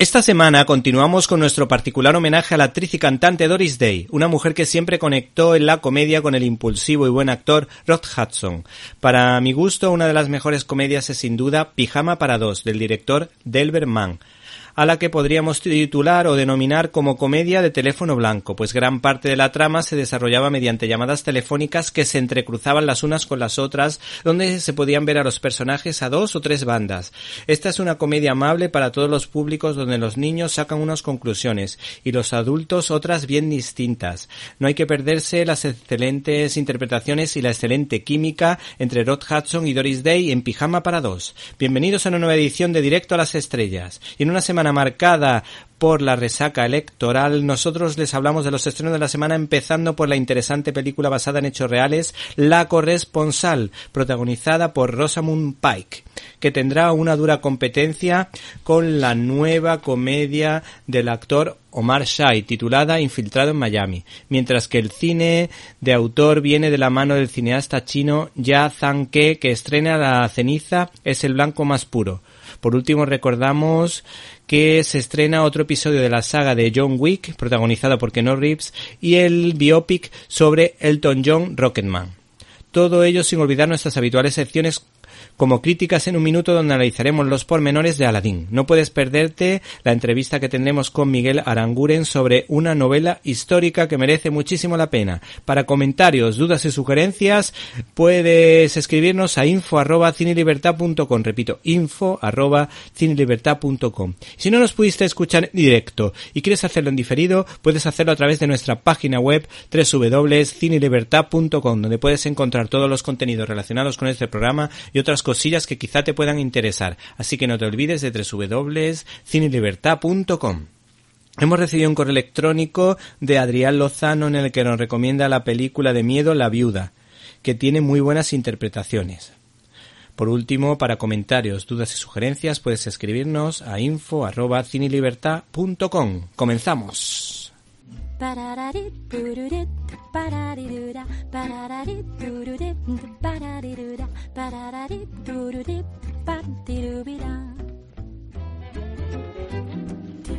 Esta semana continuamos con nuestro particular homenaje a la actriz y cantante Doris Day, una mujer que siempre conectó en la comedia con el impulsivo y buen actor Rod Hudson. Para mi gusto, una de las mejores comedias es sin duda Pijama para dos, del director Delbert Mann a la que podríamos titular o denominar como comedia de teléfono blanco, pues gran parte de la trama se desarrollaba mediante llamadas telefónicas que se entrecruzaban las unas con las otras, donde se podían ver a los personajes a dos o tres bandas. Esta es una comedia amable para todos los públicos donde los niños sacan unas conclusiones y los adultos otras bien distintas. No hay que perderse las excelentes interpretaciones y la excelente química entre Rod Hudson y Doris Day en Pijama para dos. Bienvenidos a una nueva edición de Directo a las Estrellas. Y en una semana marcada por la resaca electoral, nosotros les hablamos de los estrenos de la semana empezando por la interesante película basada en hechos reales, La Corresponsal, protagonizada por Rosamund Pike, que tendrá una dura competencia con la nueva comedia del actor Omar Shai, titulada Infiltrado en Miami, mientras que el cine de autor viene de la mano del cineasta chino Ya Zhang-ke, que estrena La ceniza es el blanco más puro. Por último, recordamos que se estrena otro episodio de la saga de John Wick, protagonizada por Keanu Reeves, y el biopic sobre Elton John Rocketman. Todo ello sin olvidar nuestras habituales secciones como críticas en un minuto donde analizaremos los pormenores de Aladdin. No puedes perderte la entrevista que tendremos con Miguel Aranguren sobre una novela histórica que merece muchísimo la pena. Para comentarios, dudas y sugerencias puedes escribirnos a info arroba cinelibertad.com. Repito, info arroba. Si no nos pudiste escuchar en directo y quieres hacerlo en diferido, puedes hacerlo a través de nuestra página web www.cinelibertad.com donde puedes encontrar todos los contenidos relacionados con este programa y otras cosillas que quizá te puedan interesar. Así que no te olvides de www.cinelibertad.com. Hemos recibido un correo electrónico de Adrián Lozano en el que nos recomienda la película de miedo La Viuda, que tiene muy buenas interpretaciones. Por último, para comentarios, dudas y sugerencias puedes escribirnos a info@cinelibertad.com. Comenzamos. Pururit,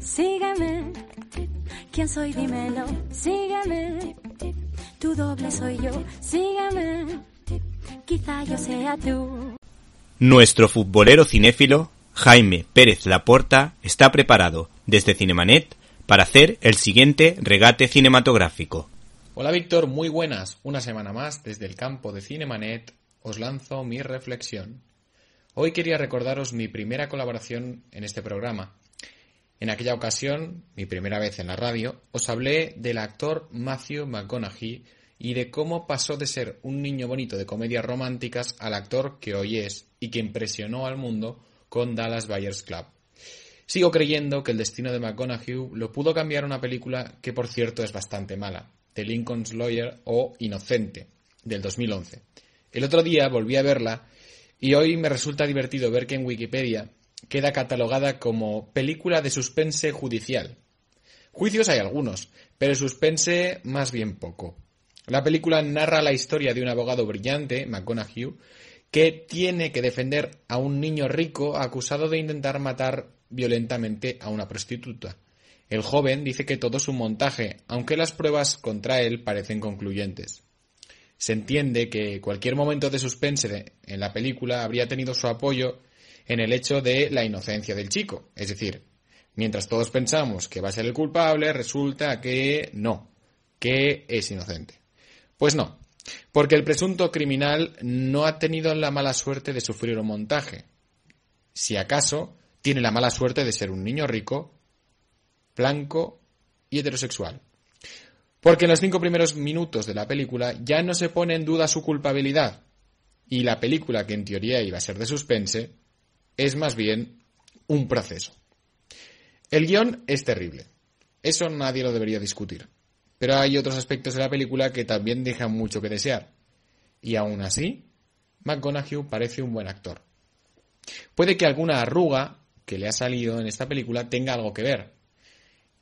Sígueme, ¿quién soy? Dímelo, sígueme, tu doble soy yo, sígueme, quizá yo sea tú. Nuestro futbolero cinéfilo, Jaime Pérez Laporta, está preparado desde Cinemanet para hacer el siguiente regate cinematográfico. Hola Víctor, muy buenas. Una semana más desde el campo de Cinemanet os lanzo mi reflexión. Hoy quería recordaros mi primera colaboración en este programa. En aquella ocasión, mi primera vez en la radio, os hablé del actor Matthew McConaughey y de cómo pasó de ser un niño bonito de comedias románticas al actor que hoy es y que impresionó al mundo con Dallas Buyers Club. Sigo creyendo que el destino de McConaughey lo pudo cambiar una película que por cierto es bastante mala, The Lincoln's Lawyer o Inocente, del 2011. El otro día volví a verla y hoy me resulta divertido ver que en Wikipedia queda catalogada como película de suspense judicial. Juicios hay algunos, pero suspense más bien poco. La película narra la historia de un abogado brillante, McConaughey, que tiene que defender a un niño rico acusado de intentar matar violentamente a una prostituta. El joven dice que todo es un montaje, aunque las pruebas contra él parecen concluyentes. se entiende que cualquier momento de suspense en la película habría tenido su apoyo en el hecho de la inocencia del chico. Es decir, mientras todos pensamos que va a ser el culpable, resulta que no, que es inocente. Pues no, porque el presunto criminal no ha tenido la mala suerte de sufrir un montaje. Si acaso, tiene la mala suerte de ser un niño rico, blanco y heterosexual. Porque en los cinco primeros minutos de la película ya no se pone en duda su culpabilidad. Y la película, que en teoría iba a ser de suspense, es más bien un proceso. El guion es terrible. Eso nadie lo debería discutir. Pero hay otros aspectos de la película que también dejan mucho que desear. Y aún así, McConaughey parece un buen actor. Puede que alguna arruga que le ha salido en esta película tenga algo que ver.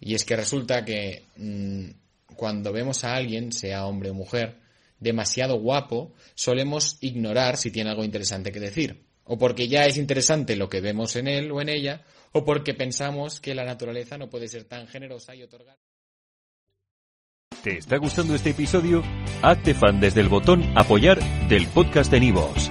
Y es que resulta que mm, cuando vemos a alguien, sea hombre o mujer, demasiado guapo, solemos ignorar si tiene algo interesante que decir. O porque ya es interesante lo que vemos en él o en ella, o porque pensamos que la naturaleza no puede ser tan generosa y otorgar. ¿Te está gustando este episodio? Hazte fan desde el botón Apoyar del podcast de Nivos.